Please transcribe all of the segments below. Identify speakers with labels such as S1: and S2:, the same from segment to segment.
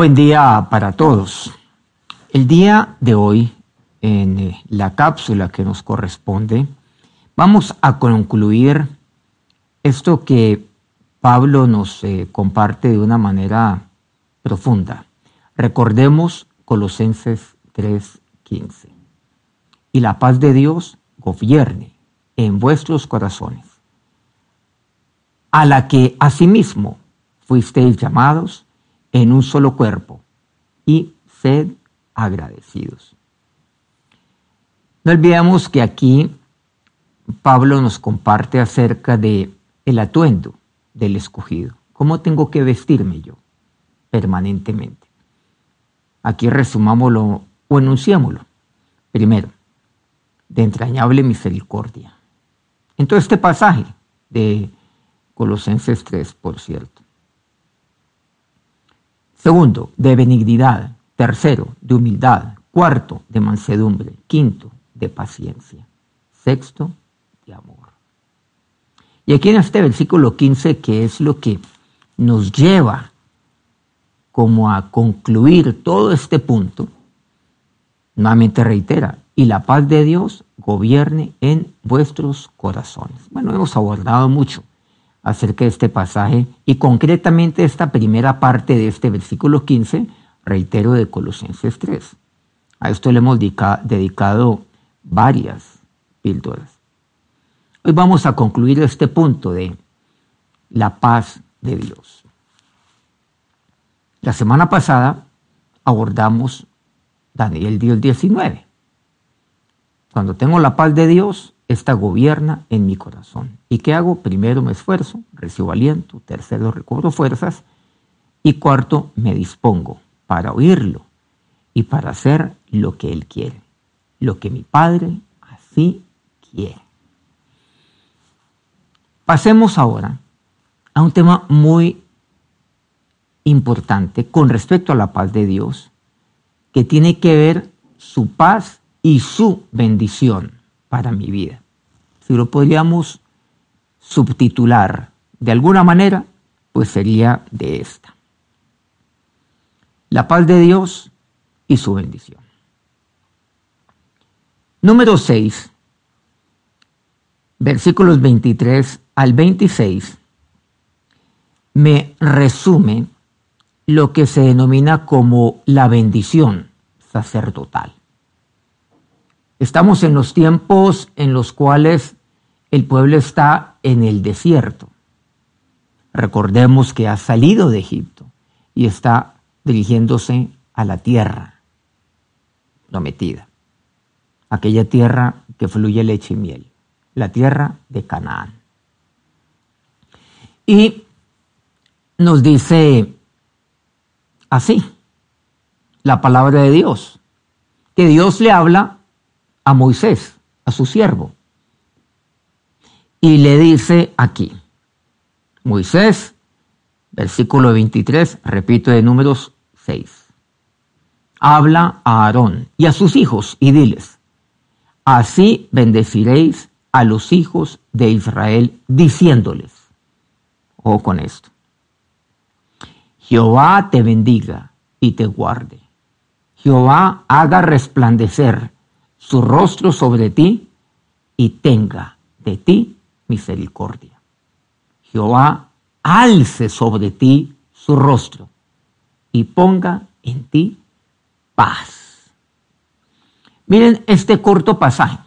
S1: buen día para todos. El día de hoy, en eh, la cápsula que nos corresponde, vamos a concluir esto que Pablo nos eh, comparte de una manera profunda. Recordemos Colosenses 3:15. Y la paz de Dios gobierne en vuestros corazones, a la que asimismo fuisteis llamados en un solo cuerpo, y sed agradecidos. No olvidemos que aquí Pablo nos comparte acerca de el atuendo del escogido. ¿Cómo tengo que vestirme yo permanentemente? Aquí resumámoslo o enunciémoslo. Primero, de entrañable misericordia. En todo este pasaje de Colosenses 3, por cierto. Segundo, de benignidad. Tercero, de humildad. Cuarto, de mansedumbre. Quinto, de paciencia. Sexto, de amor. Y aquí en este versículo 15, que es lo que nos lleva como a concluir todo este punto, nuevamente reitera, y la paz de Dios gobierne en vuestros corazones. Bueno, hemos abordado mucho acerca de este pasaje y concretamente esta primera parte de este versículo 15, reitero, de Colosenses 3. A esto le hemos dedicado varias píldoras. Hoy vamos a concluir este punto de la paz de Dios. La semana pasada abordamos Daniel 10, 19. Cuando tengo la paz de Dios, esta gobierna en mi corazón. ¿Y qué hago? Primero me esfuerzo, recibo aliento, tercero recobro fuerzas y cuarto me dispongo para oírlo y para hacer lo que Él quiere, lo que mi Padre así quiere. Pasemos ahora a un tema muy importante con respecto a la paz de Dios, que tiene que ver su paz y su bendición para mi vida. Si lo podríamos subtitular de alguna manera, pues sería de esta. La paz de Dios y su bendición. Número 6, versículos 23 al 26, me resume lo que se denomina como la bendición sacerdotal. Estamos en los tiempos en los cuales el pueblo está en el desierto. Recordemos que ha salido de Egipto y está dirigiéndose a la tierra prometida, aquella tierra que fluye leche y miel, la tierra de Canaán. Y nos dice así la palabra de Dios, que Dios le habla a Moisés, a su siervo. Y le dice aquí, Moisés, versículo 23, repito de números 6, habla a Aarón y a sus hijos y diles, así bendeciréis a los hijos de Israel diciéndoles, o con esto, Jehová te bendiga y te guarde. Jehová haga resplandecer su rostro sobre ti y tenga de ti misericordia. Jehová alce sobre ti su rostro y ponga en ti paz. Miren este corto pasaje.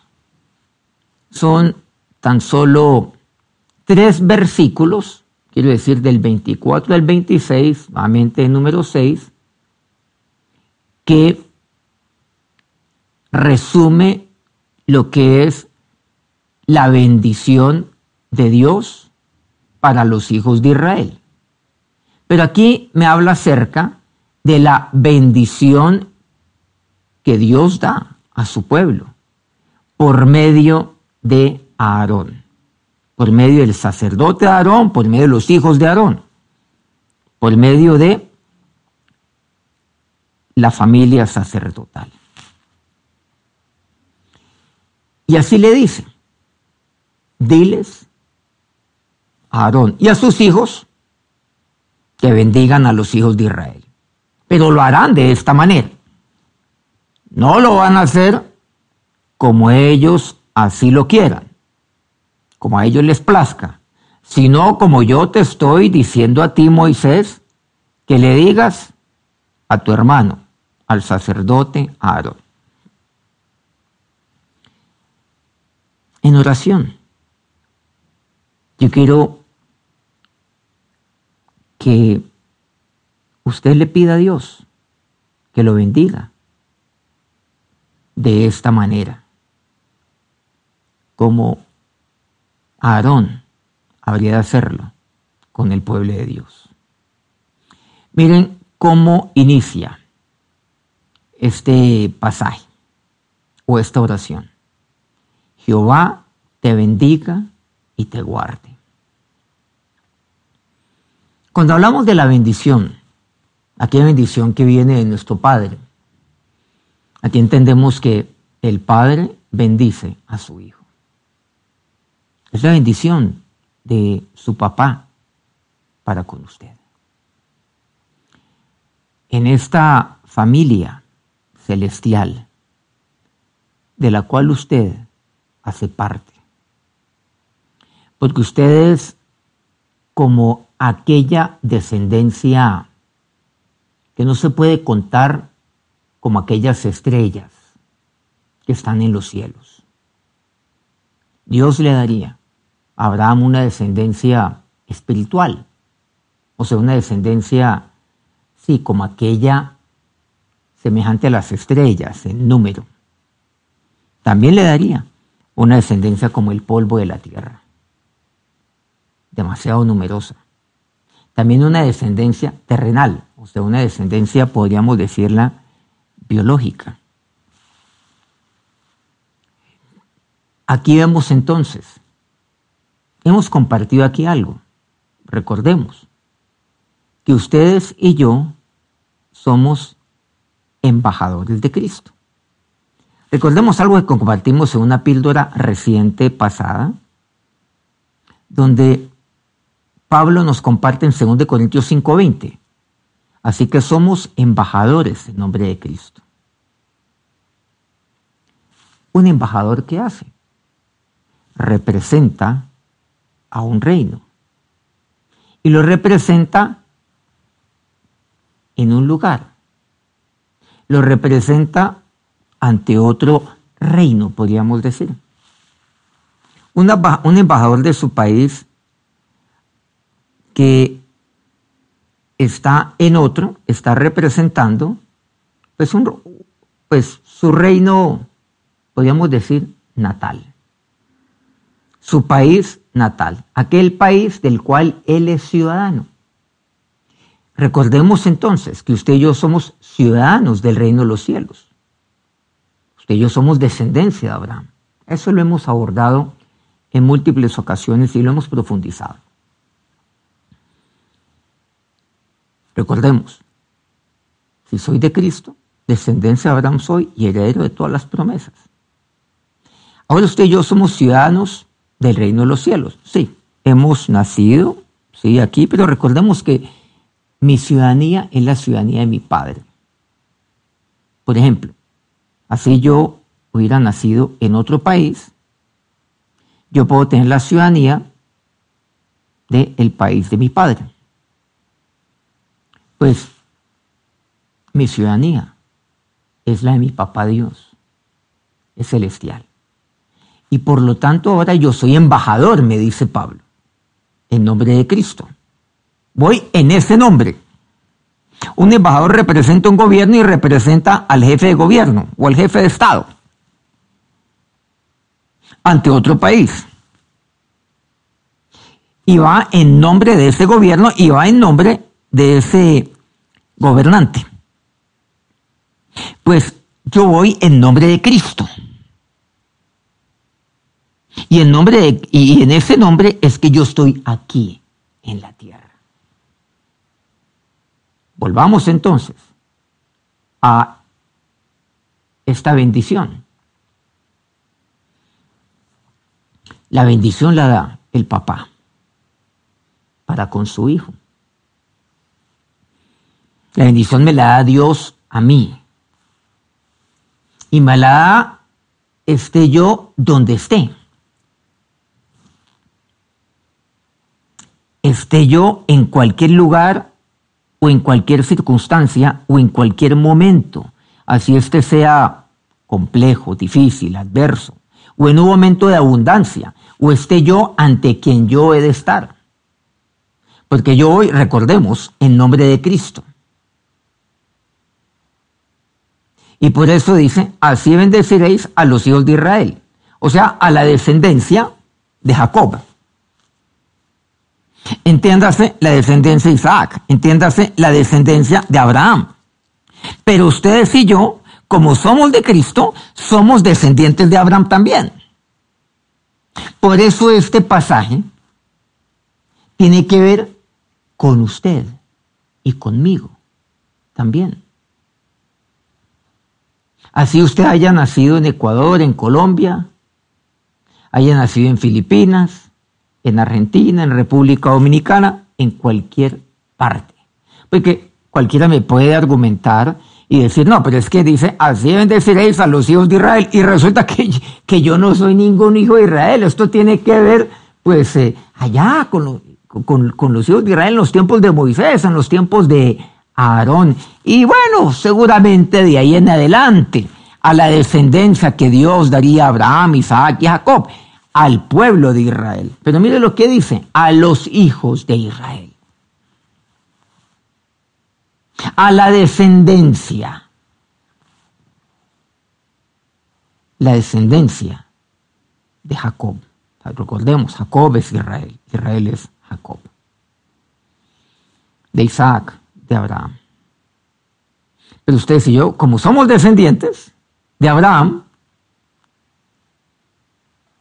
S1: Son tan solo tres versículos, quiero decir del 24 al 26, nuevamente número 6, que resume lo que es la bendición de Dios para los hijos de Israel. Pero aquí me habla acerca de la bendición que Dios da a su pueblo por medio de Aarón, por medio del sacerdote Aarón, por medio de los hijos de Aarón, por medio de la familia sacerdotal. Y así le dice, diles a Aarón y a sus hijos que bendigan a los hijos de Israel. pero lo harán de esta manera. No lo van a hacer como ellos así lo quieran, como a ellos les plazca, sino como yo te estoy diciendo a ti, Moisés, que le digas a tu hermano, al sacerdote Aarón. En oración, yo quiero que usted le pida a Dios que lo bendiga de esta manera, como Aarón habría de hacerlo con el pueblo de Dios. Miren cómo inicia este pasaje o esta oración. Jehová te bendiga y te guarde. Cuando hablamos de la bendición, aquella bendición que viene de nuestro Padre, aquí entendemos que el Padre bendice a su Hijo. Es la bendición de su papá para con usted. En esta familia celestial de la cual usted hace parte. Porque usted es como aquella descendencia que no se puede contar como aquellas estrellas que están en los cielos. Dios le daría a Abraham una descendencia espiritual, o sea, una descendencia, sí, como aquella semejante a las estrellas en número. También le daría una descendencia como el polvo de la tierra, demasiado numerosa. También una descendencia terrenal, o sea, una descendencia, podríamos decirla, biológica. Aquí vemos entonces, hemos compartido aquí algo. Recordemos que ustedes y yo somos embajadores de Cristo. Recordemos algo que compartimos en una píldora reciente pasada, donde Pablo nos comparte en 2 Corintios 5:20. Así que somos embajadores en nombre de Cristo. Un embajador ¿qué hace? Representa a un reino. Y lo representa en un lugar. Lo representa ante otro reino, podríamos decir. un embajador de su país que está en otro, está representando pues, un, pues su reino, podríamos decir, natal. Su país natal, aquel país del cual él es ciudadano. Recordemos entonces que usted y yo somos ciudadanos del reino de los cielos. Usted y yo somos descendencia de Abraham. Eso lo hemos abordado en múltiples ocasiones y lo hemos profundizado. Recordemos, si soy de Cristo, descendencia de Abraham soy y heredero de todas las promesas. Ahora usted y yo somos ciudadanos del reino de los cielos. Sí, hemos nacido, sí, aquí, pero recordemos que mi ciudadanía es la ciudadanía de mi Padre. Por ejemplo, Así yo hubiera nacido en otro país, yo puedo tener la ciudadanía del país de mi padre. Pues mi ciudadanía es la de mi papá Dios, es celestial. Y por lo tanto ahora yo soy embajador, me dice Pablo, en nombre de Cristo. Voy en ese nombre. Un embajador representa un gobierno y representa al jefe de gobierno o al jefe de Estado ante otro país. Y va en nombre de ese gobierno y va en nombre de ese gobernante. Pues yo voy en nombre de Cristo. Y en nombre y en ese nombre es que yo estoy aquí en la tierra. Volvamos entonces a esta bendición. La bendición la da el papá para con su hijo. La bendición me la da Dios a mí. Y me la da esté yo donde esté. Esté yo en cualquier lugar o en cualquier circunstancia o en cualquier momento. Así este sea complejo, difícil, adverso, o en un momento de abundancia, o esté yo ante quien yo he de estar. Porque yo hoy, recordemos, en nombre de Cristo. Y por eso dice, así bendeciréis a los hijos de Israel, o sea, a la descendencia de Jacob. Entiéndase la descendencia de Isaac, entiéndase la descendencia de Abraham. Pero ustedes y yo, como somos de Cristo, somos descendientes de Abraham también. Por eso este pasaje tiene que ver con usted y conmigo también. Así usted haya nacido en Ecuador, en Colombia, haya nacido en Filipinas, en Argentina, en República Dominicana, en cualquier parte. Porque cualquiera me puede argumentar y decir, no, pero es que dice, así deben deciréis a los hijos de Israel. Y resulta que, que yo no soy ningún hijo de Israel. Esto tiene que ver, pues, eh, allá con, con, con los hijos de Israel en los tiempos de Moisés, en los tiempos de Aarón. Y bueno, seguramente de ahí en adelante, a la descendencia que Dios daría a Abraham, Isaac y Jacob, al pueblo de Israel. Pero mire lo que dice, a los hijos de Israel. A la descendencia. La descendencia de Jacob. Recordemos, Jacob es Israel, Israel es Jacob. De Isaac, de Abraham. Pero ustedes y yo, como somos descendientes de Abraham,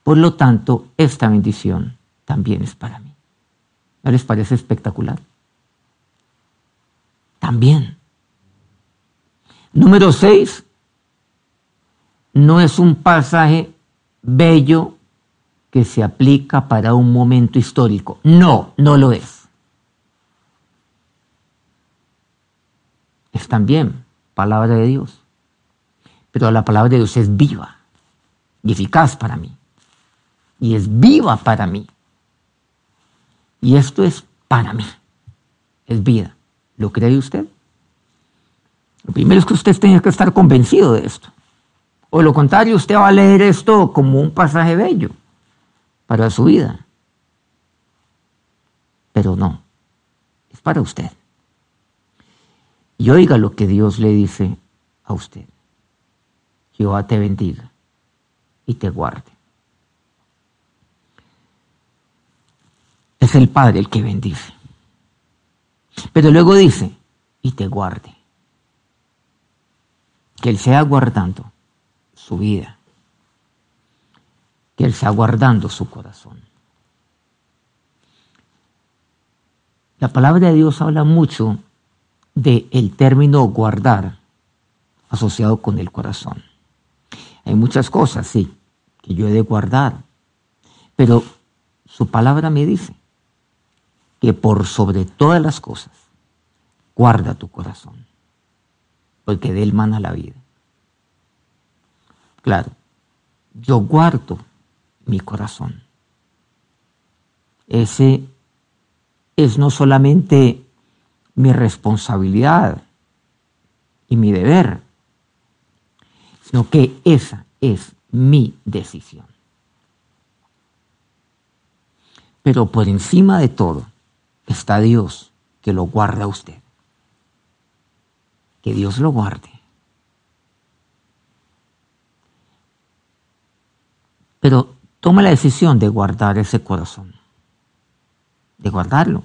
S1: por lo tanto, esta bendición también es para mí. ¿No les parece espectacular? También. Número seis, no es un pasaje bello que se aplica para un momento histórico. No, no lo es. es también palabra de Dios. Pero la palabra de Dios es viva y eficaz para mí. Y es viva para mí. Y esto es para mí. Es vida. ¿Lo cree usted? Lo primero es que usted tiene que estar convencido de esto. O lo contrario, usted va a leer esto como un pasaje bello para su vida. Pero no, es para usted y oiga lo que Dios le dice a usted. Jehová te bendiga y te guarde. Es el Padre el que bendice. Pero luego dice, y te guarde. Que Él sea guardando su vida. Que Él sea guardando su corazón. La palabra de Dios habla mucho del el término guardar asociado con el corazón. Hay muchas cosas, sí, que yo he de guardar, pero su palabra me dice que por sobre todas las cosas, guarda tu corazón, porque de él mana la vida. Claro, yo guardo mi corazón. Ese es no solamente mi responsabilidad y mi deber, sino que esa es mi decisión. Pero por encima de todo está Dios que lo guarda a usted. Que Dios lo guarde. Pero toma la decisión de guardar ese corazón, de guardarlo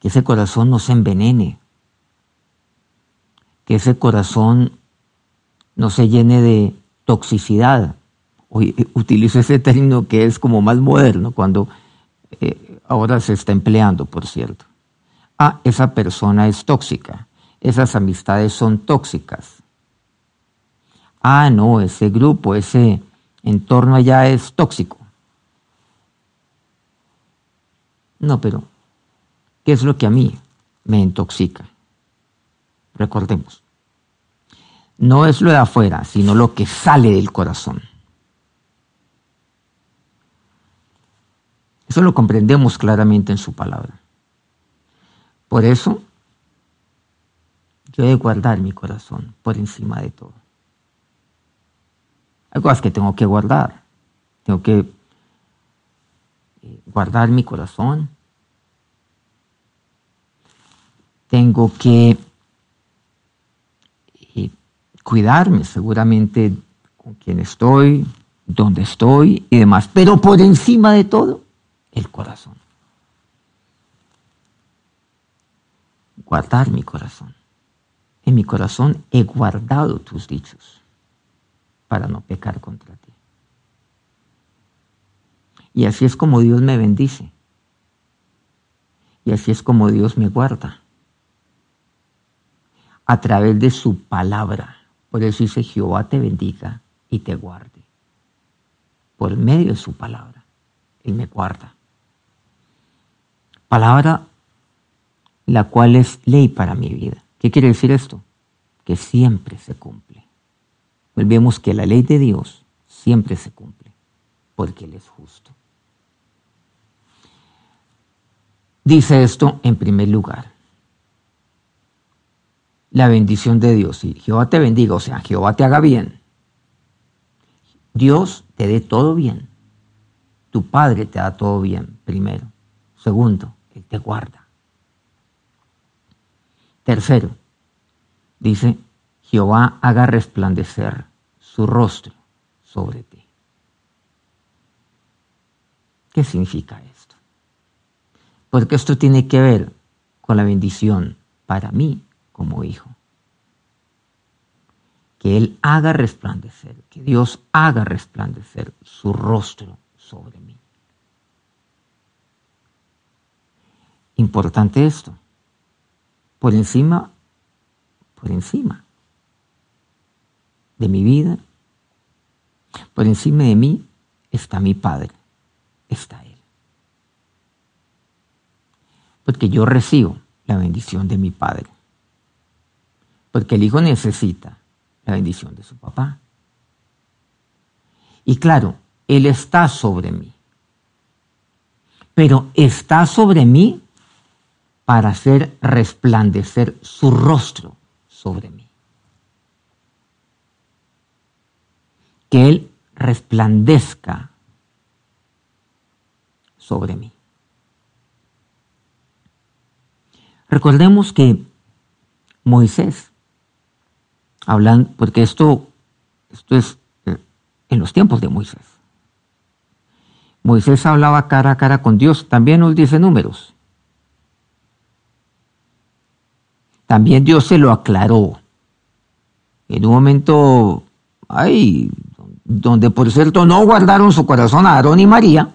S1: que ese corazón no se envenene, que ese corazón no se llene de toxicidad. Hoy utilizo ese término que es como más moderno, cuando eh, ahora se está empleando, por cierto. Ah, esa persona es tóxica, esas amistades son tóxicas. Ah, no, ese grupo, ese entorno allá es tóxico. No, pero ¿Qué es lo que a mí me intoxica? recordemos, no es lo de afuera, sino lo que sale del corazón. Eso lo comprendemos claramente en su palabra. Por eso, yo he de guardar mi corazón por encima de todo. Hay cosas que tengo que guardar. Tengo que eh, guardar mi corazón. Tengo que eh, cuidarme seguramente con quién estoy, dónde estoy y demás. Pero por encima de todo, el corazón. Guardar mi corazón. En mi corazón he guardado tus dichos para no pecar contra ti. Y así es como Dios me bendice. Y así es como Dios me guarda. A través de su palabra. Por eso dice Jehová te bendiga y te guarde. Por medio de su palabra. Él me guarda palabra la cual es ley para mi vida. ¿Qué quiere decir esto? Que siempre se cumple. Volvemos que la ley de Dios siempre se cumple, porque Él es justo. Dice esto en primer lugar. La bendición de Dios. Y Jehová te bendiga, o sea, Jehová te haga bien. Dios te dé todo bien. Tu Padre te da todo bien, primero. Segundo, él te guarda. Tercero, dice, Jehová haga resplandecer su rostro sobre ti. ¿Qué significa esto? Porque esto tiene que ver con la bendición para mí como hijo. Que Él haga resplandecer, que Dios haga resplandecer su rostro sobre mí. Importante esto. Por encima, por encima de mi vida, por encima de mí está mi Padre, está Él. Porque yo recibo la bendición de mi Padre. Porque el Hijo necesita la bendición de su papá. Y claro, Él está sobre mí. Pero está sobre mí para hacer resplandecer su rostro sobre mí. Que Él resplandezca sobre mí. Recordemos que Moisés, hablando, porque esto, esto es eh, en los tiempos de Moisés. Moisés hablaba cara a cara con Dios, también nos dice números. También Dios se lo aclaró. En un momento, ay, donde por cierto no guardaron su corazón a Aarón y María,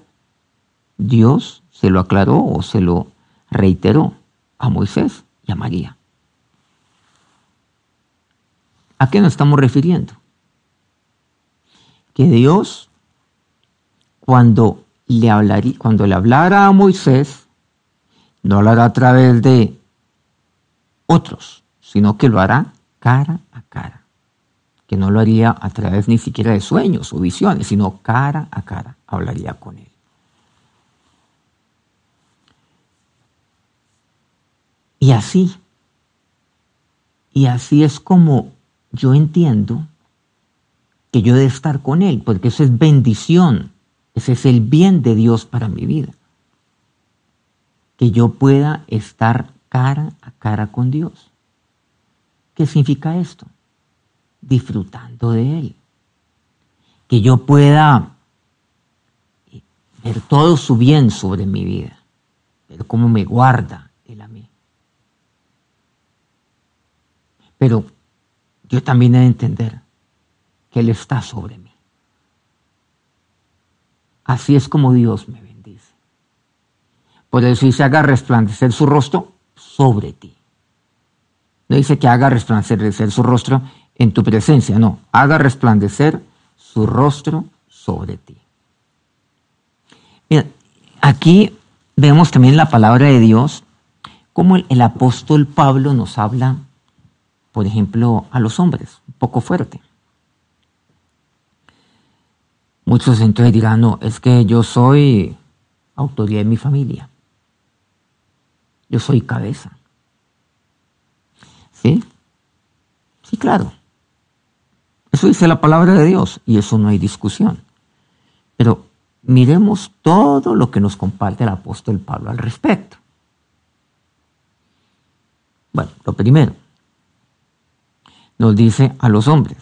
S1: Dios se lo aclaró o se lo reiteró a Moisés y a María. ¿A qué nos estamos refiriendo? Que Dios, cuando le, hablaría, cuando le hablara a Moisés, no hablará a través de otros, sino que lo hará cara a cara, que no lo haría a través ni siquiera de sueños o visiones, sino cara a cara hablaría con él. Y así, y así es como yo entiendo que yo de estar con Él, porque eso es bendición, ese es el bien de Dios para mi vida. Que yo pueda estar cara a cara con Dios. ¿Qué significa esto? Disfrutando de Él. Que yo pueda ver todo su bien sobre mi vida, ver cómo me guarda Él a mí. Pero yo también he de entender que Él está sobre mí. Así es como Dios me bendice. Por eso se haga resplandecer su rostro sobre ti. No dice que haga resplandecer su rostro en tu presencia, no, haga resplandecer su rostro sobre ti. aquí vemos también la palabra de Dios, como el, el apóstol Pablo nos habla por ejemplo, a los hombres, un poco fuerte. Muchos entonces dirán, no, es que yo soy autoridad de mi familia. Yo soy cabeza. ¿Sí? Sí, claro. Eso dice la palabra de Dios y eso no hay discusión. Pero miremos todo lo que nos comparte el apóstol Pablo al respecto. Bueno, lo primero, nos dice a los hombres.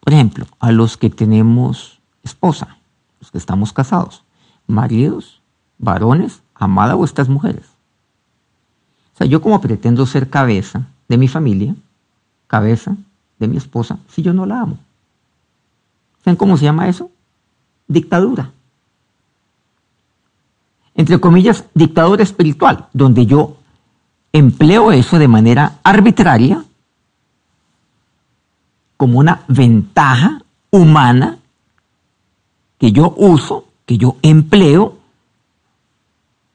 S1: Por ejemplo, a los que tenemos esposa, los que estamos casados, maridos, varones, amad a vuestras mujeres. O sea, yo como pretendo ser cabeza de mi familia, cabeza de mi esposa, si yo no la amo. ¿Saben cómo se llama eso? Dictadura. Entre comillas, dictadura espiritual, donde yo empleo eso de manera arbitraria como una ventaja humana que yo uso, que yo empleo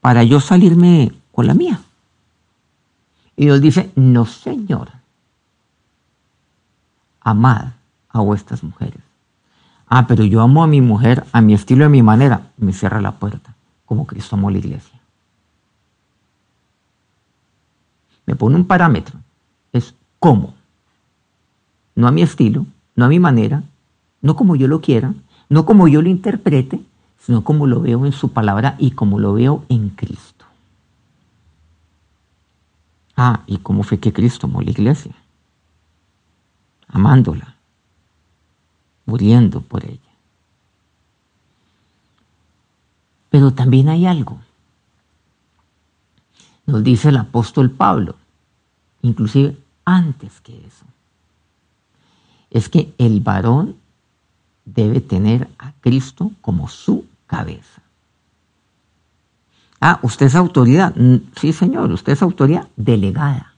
S1: para yo salirme con la mía. Y Dios dice, no señor, amad a vuestras mujeres. Ah, pero yo amo a mi mujer a mi estilo y a mi manera. Me cierra la puerta, como Cristo amó la iglesia. Me pone un parámetro. Es cómo. No a mi estilo, no a mi manera, no como yo lo quiera, no como yo lo interprete, sino como lo veo en su palabra y como lo veo en Cristo. Ah, y cómo fue que Cristo amó la iglesia. Amándola, muriendo por ella. Pero también hay algo. Nos dice el apóstol Pablo, inclusive antes que eso. Es que el varón debe tener a Cristo como su cabeza. Ah, usted es autoridad. Mm, sí, señor, usted es autoridad delegada.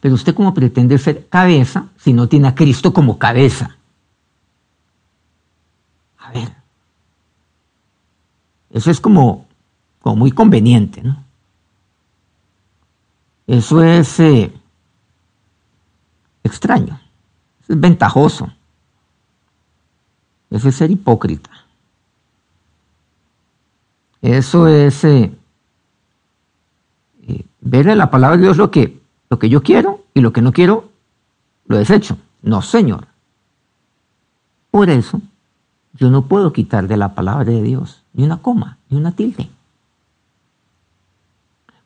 S1: Pero usted cómo pretende ser cabeza si no tiene a Cristo como cabeza. A ver. Eso es como, como muy conveniente, ¿no? Eso es eh, extraño, es ventajoso. Eso es ser hipócrita. Eso es eh, eh, ver la palabra de Dios lo que, lo que yo quiero y lo que no quiero, lo desecho. No, Señor. Por eso, yo no puedo quitar de la palabra de Dios ni una coma, ni una tilde.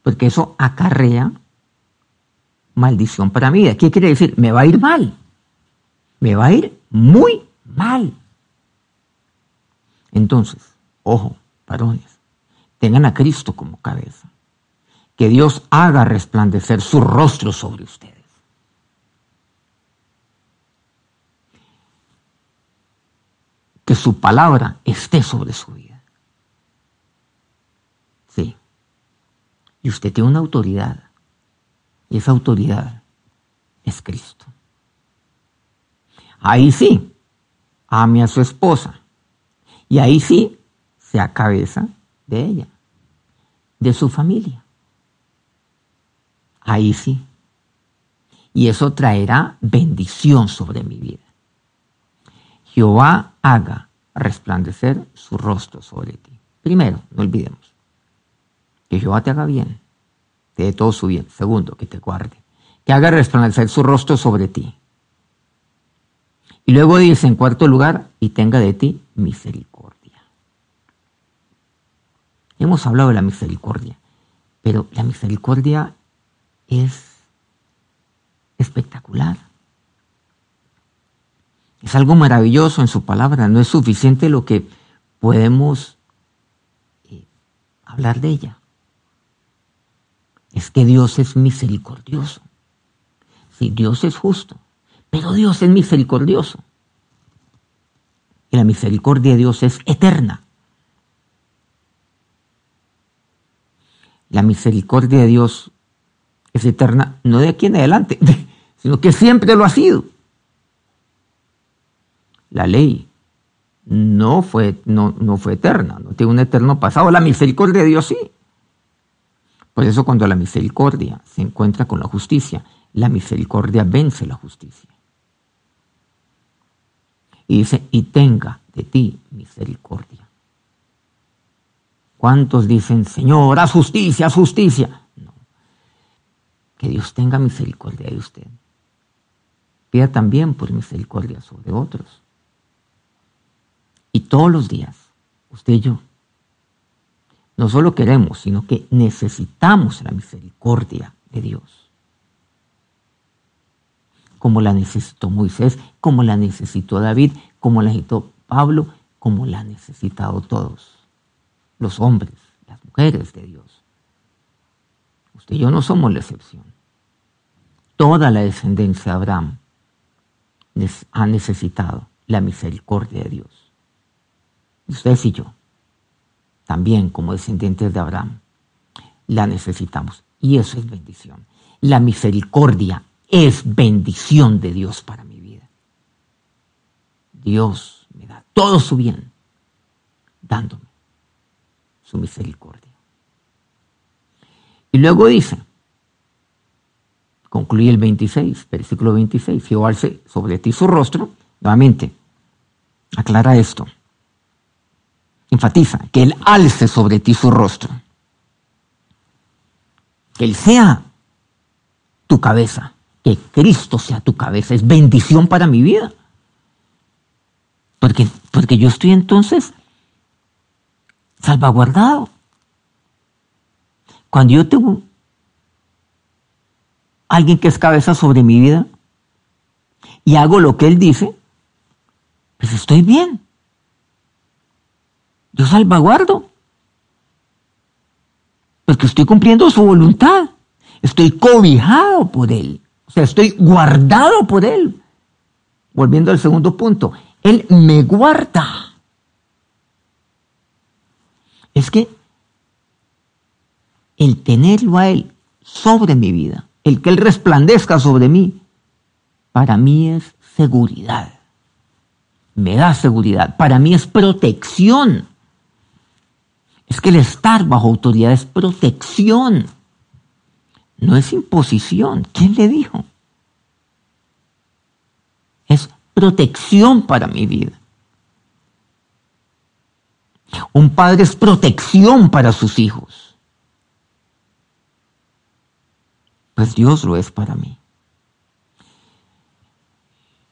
S1: Porque eso acarrea maldición para mí. ¿Qué quiere decir? Me va a ir mal. Me va a ir muy mal. Entonces, ojo, varones, tengan a Cristo como cabeza. Que Dios haga resplandecer su rostro sobre ustedes. Que su palabra esté sobre su vida. Sí. Y usted tiene una autoridad. Y esa autoridad es Cristo. Ahí sí, ame a su esposa. Y ahí sí, sea cabeza de ella de su familia. Ahí sí. Y eso traerá bendición sobre mi vida. Jehová haga resplandecer su rostro sobre ti. Primero, no olvidemos, que Jehová te haga bien, te dé todo su bien. Segundo, que te guarde, que haga resplandecer su rostro sobre ti. Y luego dice en cuarto lugar, y tenga de ti misericordia. Hemos hablado de la misericordia, pero la misericordia es espectacular. Es algo maravilloso en su palabra, no es suficiente lo que podemos eh, hablar de ella. Es que Dios es misericordioso. Sí, Dios es justo, pero Dios es misericordioso. Y la misericordia de Dios es eterna. la misericordia de Dios es eterna, no de aquí en adelante, sino que siempre lo ha sido. La ley no fue, no, no fue eterna, no tiene un eterno pasado, la misericordia de Dios sí. Por eso cuando la misericordia se encuentra con la justicia, la misericordia vence la justicia. Y dice, y tenga de ti misericordia. ¿Cuántos dicen, Señor, haz justicia, haz justicia? No. Que Dios tenga misericordia de usted. Pida también por misericordia sobre otros. Y todos los días, usted y yo, no solo queremos, sino que necesitamos la misericordia de Dios. Como la necesitó Moisés, como la necesitó David, como la necesitó Pablo, como la han necesitado todos, los hombres, las mujeres de Dios. Usted y yo no somos la excepción. Toda la descendencia de Abraham ha necesitado la misericordia de Dios. Ustedes y yo también como descendientes de Abraham, la necesitamos. Y eso es bendición. La misericordia es bendición de Dios para mi vida. Dios me da todo su bien dándome su misericordia. Y luego dice, concluye el 26, versículo 26, Jehová sobre ti su rostro, nuevamente, aclara esto enfatiza, que Él alce sobre ti su rostro. Que Él sea tu cabeza, que Cristo sea tu cabeza. Es bendición para mi vida. Porque, porque yo estoy entonces salvaguardado. Cuando yo tengo alguien que es cabeza sobre mi vida y hago lo que Él dice, pues estoy bien. Yo salvaguardo. Porque estoy cumpliendo su voluntad. Estoy cobijado por Él. O sea, estoy guardado por Él. Volviendo al segundo punto. Él me guarda. Es que el tenerlo a Él sobre mi vida, el que Él resplandezca sobre mí, para mí es seguridad. Me da seguridad. Para mí es protección. Es que el estar bajo autoridad es protección, no es imposición. ¿Quién le dijo? Es protección para mi vida. Un padre es protección para sus hijos. Pues Dios lo es para mí.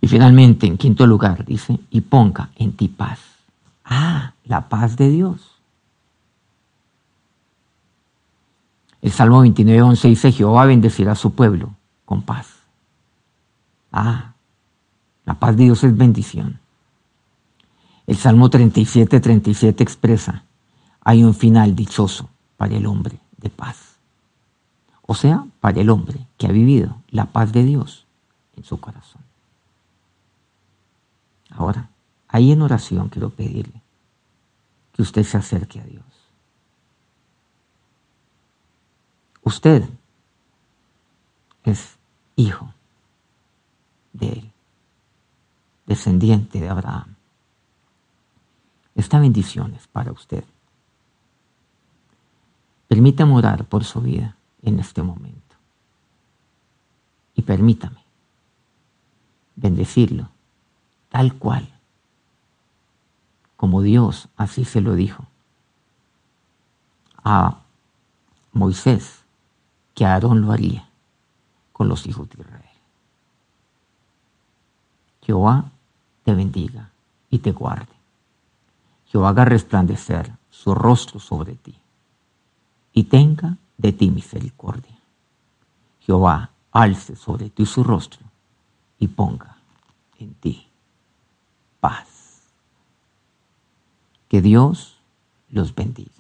S1: Y finalmente, en quinto lugar, dice, y ponga en ti paz. Ah, la paz de Dios. El Salmo 29, 11 dice, Jehová bendecirá a su pueblo con paz. Ah, la paz de Dios es bendición. El Salmo 37, 37 expresa, hay un final dichoso para el hombre de paz. O sea, para el hombre que ha vivido la paz de Dios en su corazón. Ahora, ahí en oración quiero pedirle que usted se acerque a Dios. Usted es hijo de él, descendiente de Abraham. Esta bendición es para usted. Permítame orar por su vida en este momento. Y permítame bendecirlo tal cual, como Dios así se lo dijo a Moisés que Aarón lo haría con los hijos de Israel. Jehová te bendiga y te guarde. Jehová haga resplandecer su rostro sobre ti y tenga de ti misericordia. Jehová alce sobre ti su rostro y ponga en ti paz. Que Dios los bendiga.